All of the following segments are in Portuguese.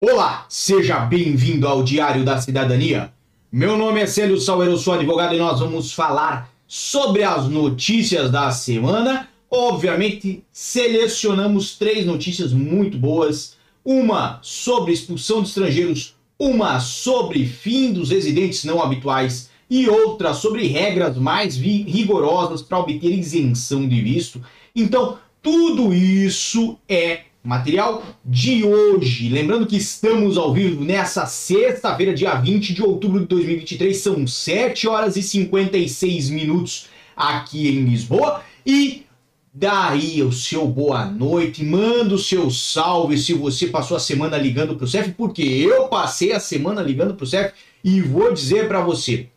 Olá, seja bem-vindo ao Diário da Cidadania. Meu nome é Célio Sauer, sou advogado e nós vamos falar sobre as notícias da semana. Obviamente, selecionamos três notícias muito boas: uma sobre expulsão de estrangeiros, uma sobre fim dos residentes não habituais e outra sobre regras mais rigorosas para obter isenção de visto. Então, tudo isso é material de hoje. Lembrando que estamos ao vivo nessa sexta-feira, dia 20 de outubro de 2023, são 7 horas e 56 minutos aqui em Lisboa. E daí o seu boa noite, manda o seu salve se você passou a semana ligando para o CEF, porque eu passei a semana ligando para o CEF e vou dizer para você,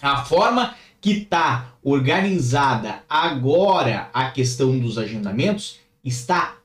a forma que está organizada agora a questão dos agendamentos está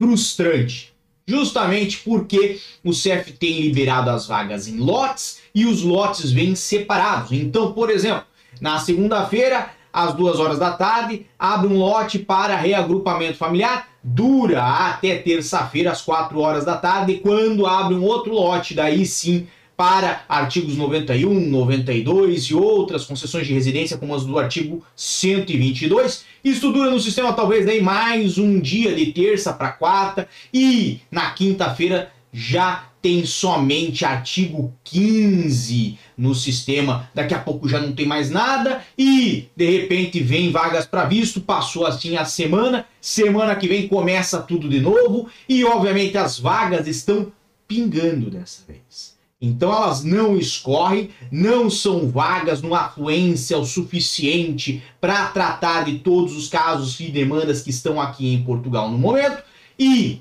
frustrante. Justamente porque o CEF tem liberado as vagas em lotes e os lotes vêm separados. Então, por exemplo, na segunda-feira, às duas horas da tarde, abre um lote para reagrupamento familiar, dura até terça-feira, às quatro horas da tarde, quando abre um outro lote, daí sim para artigos 91, 92 e outras concessões de residência, como as do artigo 122. Isso dura no sistema talvez aí mais um dia de terça para quarta e na quinta-feira já tem somente artigo 15 no sistema, daqui a pouco já não tem mais nada e de repente vem vagas para visto, passou assim a semana, semana que vem começa tudo de novo e obviamente as vagas estão pingando dessa vez. Então elas não escorrem, não são vagas numa afluência o suficiente para tratar de todos os casos e demandas que estão aqui em Portugal no momento. E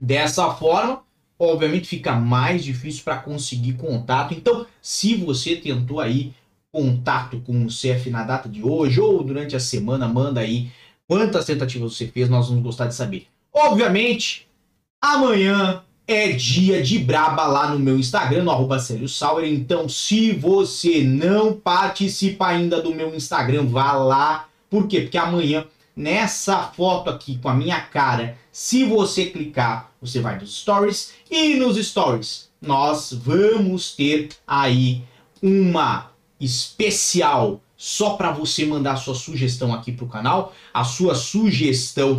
dessa forma, obviamente fica mais difícil para conseguir contato. Então, se você tentou aí contato com o CF na data de hoje ou durante a semana, manda aí quantas tentativas você fez, nós vamos gostar de saber. Obviamente, amanhã é dia de braba lá no meu Instagram, no arroba Sauer. Então, se você não participa ainda do meu Instagram, vá lá. Por quê? Porque amanhã, nessa foto aqui com a minha cara, se você clicar, você vai nos stories. E nos stories, nós vamos ter aí uma especial só para você mandar sua sugestão aqui pro canal. A sua sugestão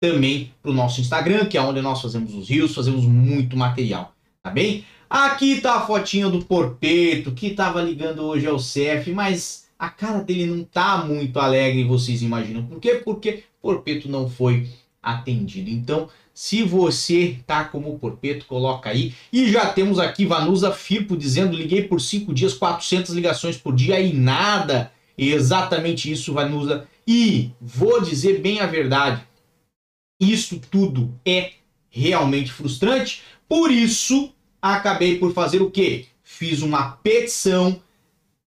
também para o nosso Instagram, que é onde nós fazemos os rios, fazemos muito material, tá bem? Aqui tá a fotinha do Porpeto, que tava ligando hoje ao CEF, mas a cara dele não tá muito alegre, vocês imaginam. Por quê? Porque Porpeto não foi atendido. Então, se você tá como o Porpeto, coloca aí. E já temos aqui Vanusa Firpo dizendo, liguei por 5 dias, 400 ligações por dia e nada. Exatamente isso, Vanusa. E vou dizer bem a verdade, isso tudo é realmente frustrante. Por isso, acabei por fazer o quê? Fiz uma petição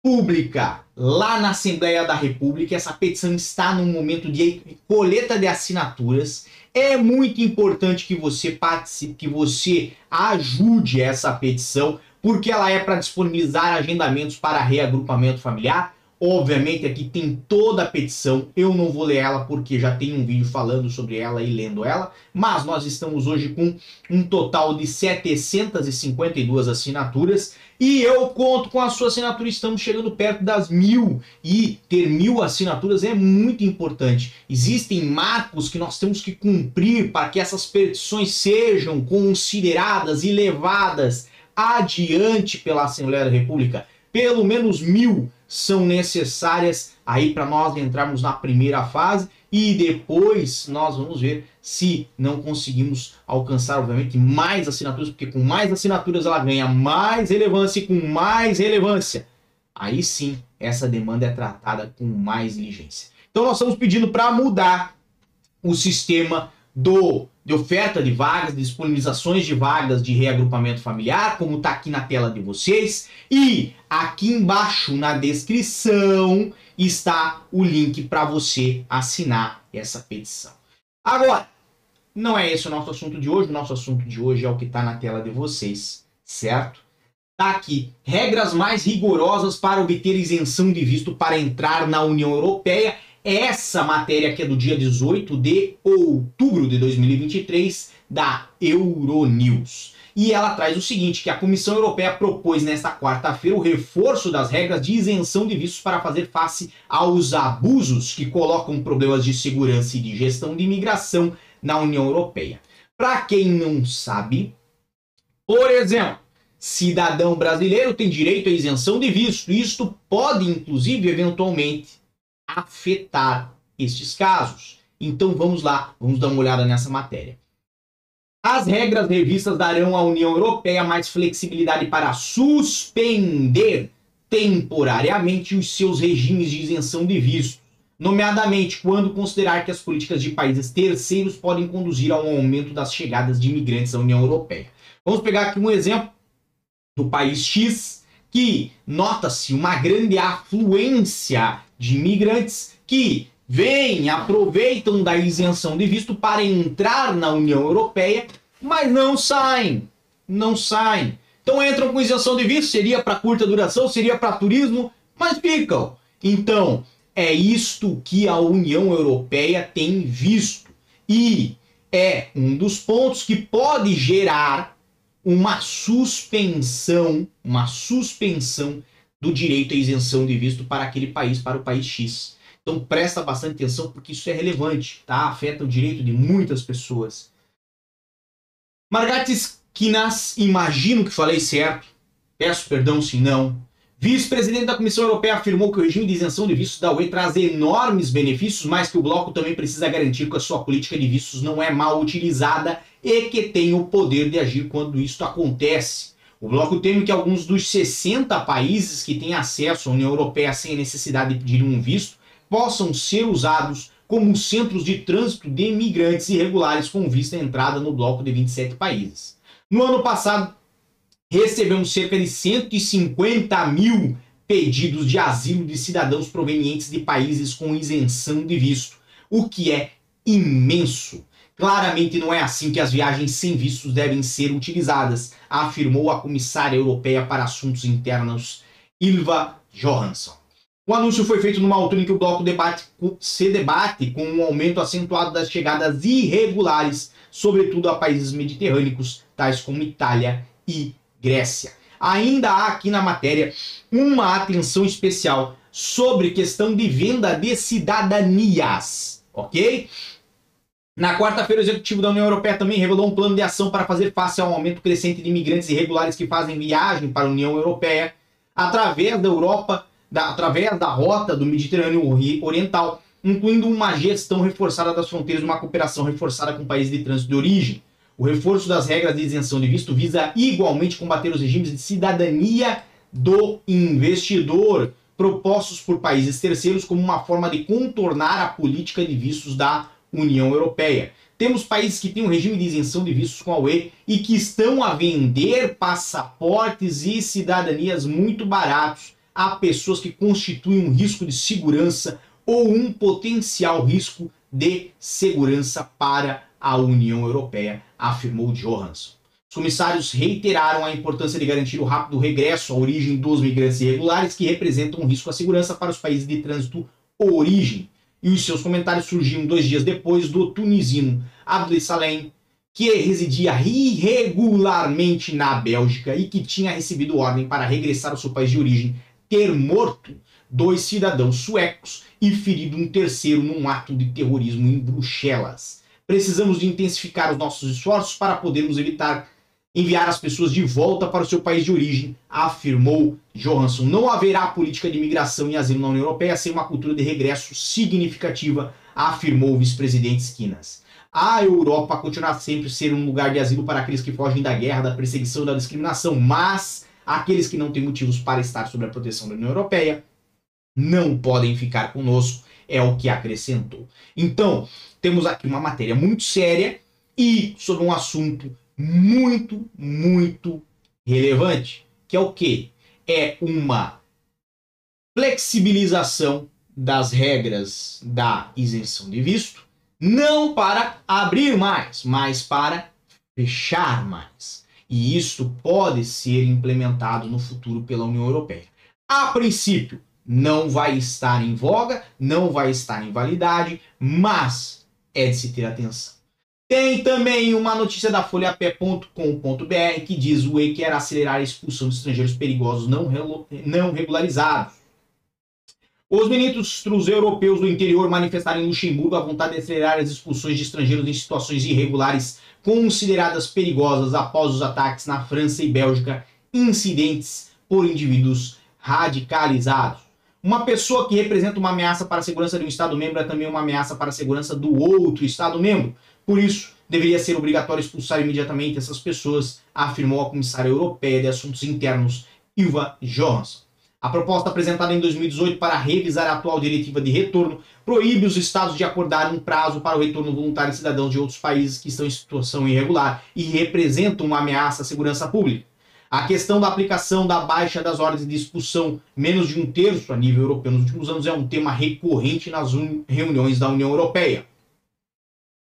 pública lá na Assembleia da República. Essa petição está no momento de coleta de assinaturas. É muito importante que você participe, que você ajude essa petição, porque ela é para disponibilizar agendamentos para reagrupamento familiar Obviamente aqui tem toda a petição, eu não vou ler ela porque já tem um vídeo falando sobre ela e lendo ela, mas nós estamos hoje com um total de 752 assinaturas. E eu conto com a sua assinatura, estamos chegando perto das mil. E ter mil assinaturas é muito importante. Existem marcos que nós temos que cumprir para que essas petições sejam consideradas e levadas adiante pela Assembleia da República. Pelo menos mil são necessárias aí para nós entrarmos na primeira fase e depois nós vamos ver se não conseguimos alcançar, obviamente, mais assinaturas, porque com mais assinaturas ela ganha mais relevância e com mais relevância, aí sim essa demanda é tratada com mais diligência. Então nós estamos pedindo para mudar o sistema do de oferta de vagas, disponibilizações de vagas de reagrupamento familiar, como está aqui na tela de vocês. E aqui embaixo na descrição está o link para você assinar essa petição. Agora, não é esse o nosso assunto de hoje. O nosso assunto de hoje é o que está na tela de vocês, certo? Tá aqui. Regras mais rigorosas para obter isenção de visto para entrar na União Europeia essa matéria que é do dia 18 de outubro de 2023 da Euronews. e ela traz o seguinte, que a Comissão Europeia propôs nesta quarta-feira o reforço das regras de isenção de vistos para fazer face aos abusos que colocam problemas de segurança e de gestão de imigração na União Europeia. Para quem não sabe, por exemplo, cidadão brasileiro tem direito à isenção de visto. Isto pode, inclusive, eventualmente, afetar estes casos. Então vamos lá, vamos dar uma olhada nessa matéria. As regras revistas darão à União Europeia mais flexibilidade para suspender temporariamente os seus regimes de isenção de visto, nomeadamente quando considerar que as políticas de países terceiros podem conduzir a um aumento das chegadas de imigrantes à União Europeia. Vamos pegar aqui um exemplo do país X, que nota-se uma grande afluência de imigrantes que vêm, aproveitam da isenção de visto para entrar na União Europeia, mas não saem. Não saem. Então entram com isenção de visto, seria para curta duração, seria para turismo, mas ficam. Então, é isto que a União Europeia tem visto. E é um dos pontos que pode gerar uma suspensão, uma suspensão do direito à isenção de visto para aquele país, para o país X. Então presta bastante atenção porque isso é relevante, tá? Afeta o direito de muitas pessoas. Margatis Quinas, imagino que falei certo. Peço perdão se não. Vice-presidente da Comissão Europeia afirmou que o regime de isenção de vistos da UE traz enormes benefícios, mas que o bloco também precisa garantir que a sua política de vistos não é mal utilizada e que tem o poder de agir quando isso acontece. O bloco teme que alguns dos 60 países que têm acesso à União Europeia sem a necessidade de pedir um visto possam ser usados como centros de trânsito de imigrantes irregulares com vista à entrada no bloco de 27 países. No ano passado, recebemos cerca de 150 mil pedidos de asilo de cidadãos provenientes de países com isenção de visto, o que é imenso. Claramente não é assim que as viagens sem vistos devem ser utilizadas, afirmou a comissária europeia para assuntos internos Ilva Johansson. O anúncio foi feito numa altura em que o bloco debate, se debate com um aumento acentuado das chegadas irregulares, sobretudo a países mediterrâneos, tais como Itália e Grécia. Ainda há aqui na matéria uma atenção especial sobre questão de venda de cidadanias, ok? Na quarta-feira, o Executivo da União Europeia também revelou um plano de ação para fazer face ao aumento crescente de imigrantes irregulares que fazem viagem para a União Europeia através da Europa da, através da rota do Mediterrâneo Oriental, incluindo uma gestão reforçada das fronteiras uma cooperação reforçada com países de trânsito de origem. O reforço das regras de isenção de visto visa igualmente combater os regimes de cidadania do investidor propostos por países terceiros como uma forma de contornar a política de vistos da União Europeia. Temos países que têm um regime de isenção de vistos com a UE e que estão a vender passaportes e cidadanias muito baratos a pessoas que constituem um risco de segurança ou um potencial risco de segurança para a União Europeia, afirmou Johansson. Os comissários reiteraram a importância de garantir o rápido regresso à origem dos migrantes irregulares que representam um risco à segurança para os países de trânsito origem. E os seus comentários surgiram dois dias depois do tunisino Abdel Salem, que residia irregularmente na Bélgica e que tinha recebido ordem para regressar ao seu país de origem ter morto dois cidadãos suecos e ferido um terceiro num ato de terrorismo em Bruxelas. Precisamos de intensificar os nossos esforços para podermos evitar enviar as pessoas de volta para o seu país de origem, afirmou Johansson. Não haverá política de imigração e asilo na União Europeia sem uma cultura de regresso significativa, afirmou o vice-presidente Skinas. A Europa continuará sempre ser um lugar de asilo para aqueles que fogem da guerra, da perseguição e da discriminação, mas Aqueles que não têm motivos para estar sob a proteção da União Europeia não podem ficar conosco, é o que acrescentou. Então, temos aqui uma matéria muito séria e sobre um assunto muito, muito relevante, que é o que? É uma flexibilização das regras da isenção de visto, não para abrir mais, mas para fechar mais e isso pode ser implementado no futuro pela União Europeia. A princípio, não vai estar em voga, não vai estar em validade, mas é de se ter atenção. Tem também uma notícia da folhapé.com.br que diz o E quer acelerar a expulsão de estrangeiros perigosos não, não regularizados. Os ministros europeus do interior manifestaram em Luxemburgo a vontade de acelerar as expulsões de estrangeiros em situações irregulares consideradas perigosas após os ataques na França e Bélgica, incidentes por indivíduos radicalizados. Uma pessoa que representa uma ameaça para a segurança de um Estado-membro é também uma ameaça para a segurança do outro Estado-membro. Por isso, deveria ser obrigatório expulsar imediatamente essas pessoas, afirmou a comissária europeia de Assuntos Internos, Ilva Johansson. A proposta apresentada em 2018 para revisar a atual diretiva de retorno proíbe os estados de acordar um prazo para o retorno voluntário de cidadãos de outros países que estão em situação irregular e representam uma ameaça à segurança pública. A questão da aplicação da baixa das ordens de expulsão, menos de um terço a nível europeu nos últimos anos, é um tema recorrente nas reuniões da União Europeia.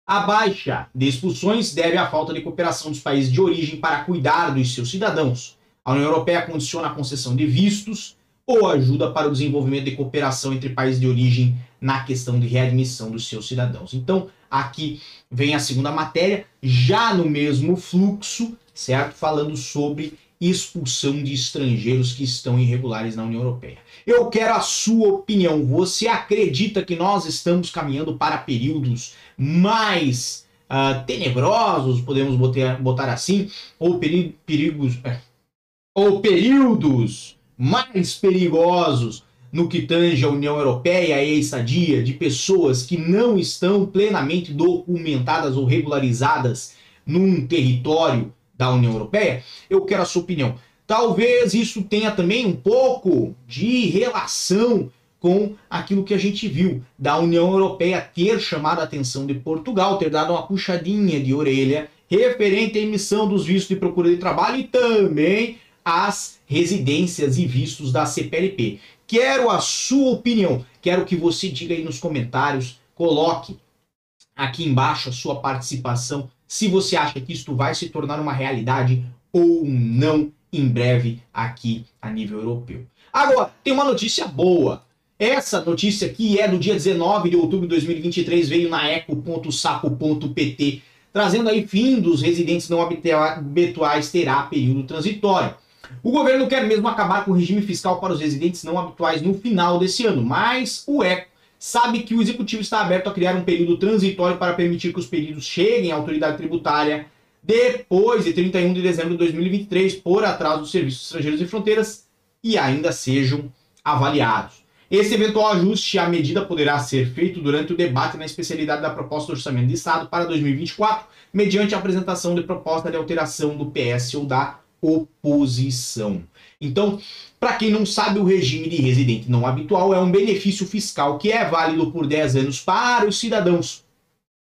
A baixa de expulsões deve à falta de cooperação dos países de origem para cuidar dos seus cidadãos. A União Europeia condiciona a concessão de vistos ou ajuda para o desenvolvimento de cooperação entre países de origem na questão de readmissão dos seus cidadãos. Então, aqui vem a segunda matéria, já no mesmo fluxo, certo? Falando sobre expulsão de estrangeiros que estão irregulares na União Europeia. Eu quero a sua opinião. Você acredita que nós estamos caminhando para períodos mais uh, tenebrosos, podemos botar, botar assim, ou peri perigos, é, ou períodos mais perigosos no que tange a União Europeia e a estadia de pessoas que não estão plenamente documentadas ou regularizadas num território da União Europeia, eu quero a sua opinião. Talvez isso tenha também um pouco de relação com aquilo que a gente viu da União Europeia ter chamado a atenção de Portugal, ter dado uma puxadinha de orelha referente à emissão dos vistos de procura de trabalho e também as residências e vistos da CPLP. Quero a sua opinião, quero que você diga aí nos comentários, coloque aqui embaixo a sua participação se você acha que isto vai se tornar uma realidade ou não em breve aqui a nível europeu. Agora, tem uma notícia boa. Essa notícia aqui é do dia 19 de outubro de 2023, veio na eco.saco.pt, trazendo aí fim dos residentes não habituais terá período transitório. O governo quer mesmo acabar com o regime fiscal para os residentes não habituais no final desse ano, mas o ECO sabe que o executivo está aberto a criar um período transitório para permitir que os pedidos cheguem à autoridade tributária depois de 31 de dezembro de 2023 por atraso dos serviços estrangeiros e fronteiras e ainda sejam avaliados. Esse eventual ajuste à medida poderá ser feito durante o debate na especialidade da proposta do orçamento de Estado para 2024, mediante a apresentação de proposta de alteração do PS ou da oposição. Então, para quem não sabe, o regime de residente não habitual é um benefício fiscal que é válido por 10 anos para os cidadãos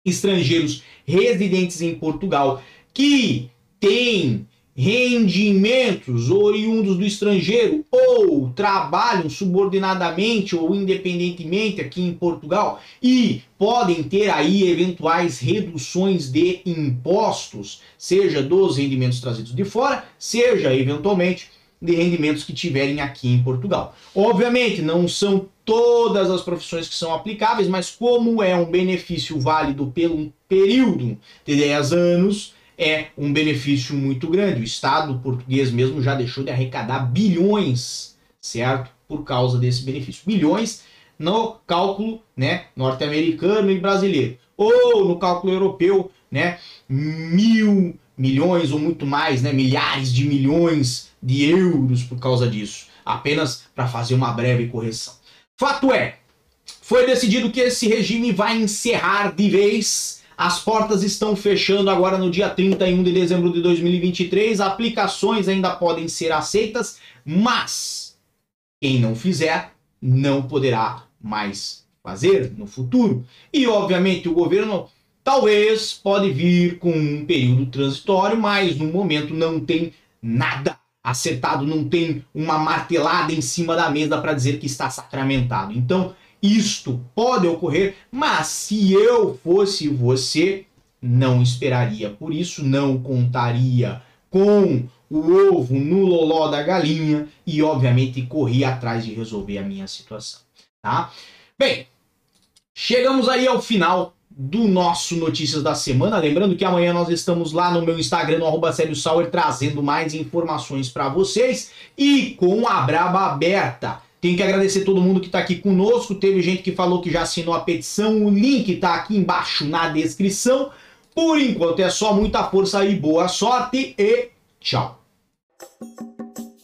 estrangeiros residentes em Portugal que têm rendimentos oriundos do estrangeiro ou trabalham subordinadamente ou independentemente aqui em Portugal e podem ter aí eventuais reduções de impostos, seja dos rendimentos trazidos de fora, seja eventualmente de rendimentos que tiverem aqui em Portugal. Obviamente, não são todas as profissões que são aplicáveis, mas como é um benefício válido pelo período de 10 anos, é um benefício muito grande. O Estado português mesmo já deixou de arrecadar bilhões, certo? Por causa desse benefício. Bilhões no cálculo né, norte-americano e brasileiro. Ou no cálculo europeu, né, mil milhões ou muito mais, né, milhares de milhões de euros por causa disso, apenas para fazer uma breve correção. Fato é, foi decidido que esse regime vai encerrar de vez. As portas estão fechando agora no dia 31 de dezembro de 2023. Aplicações ainda podem ser aceitas, mas quem não fizer não poderá mais fazer no futuro. E obviamente o governo talvez pode vir com um período transitório, mas no momento não tem nada acertado, não tem uma martelada em cima da mesa para dizer que está sacramentado. Então, isto pode ocorrer, mas se eu fosse você, não esperaria. Por isso, não contaria com o ovo no loló da galinha e, obviamente, corri atrás de resolver a minha situação, tá? Bem, chegamos aí ao final do nosso Notícias da Semana. Lembrando que amanhã nós estamos lá no meu Instagram, no arroba Sauer, trazendo mais informações para vocês e com a braba aberta. Tenho que agradecer todo mundo que está aqui conosco. Teve gente que falou que já assinou a petição. O link está aqui embaixo na descrição. Por enquanto é só muita força e boa sorte e tchau.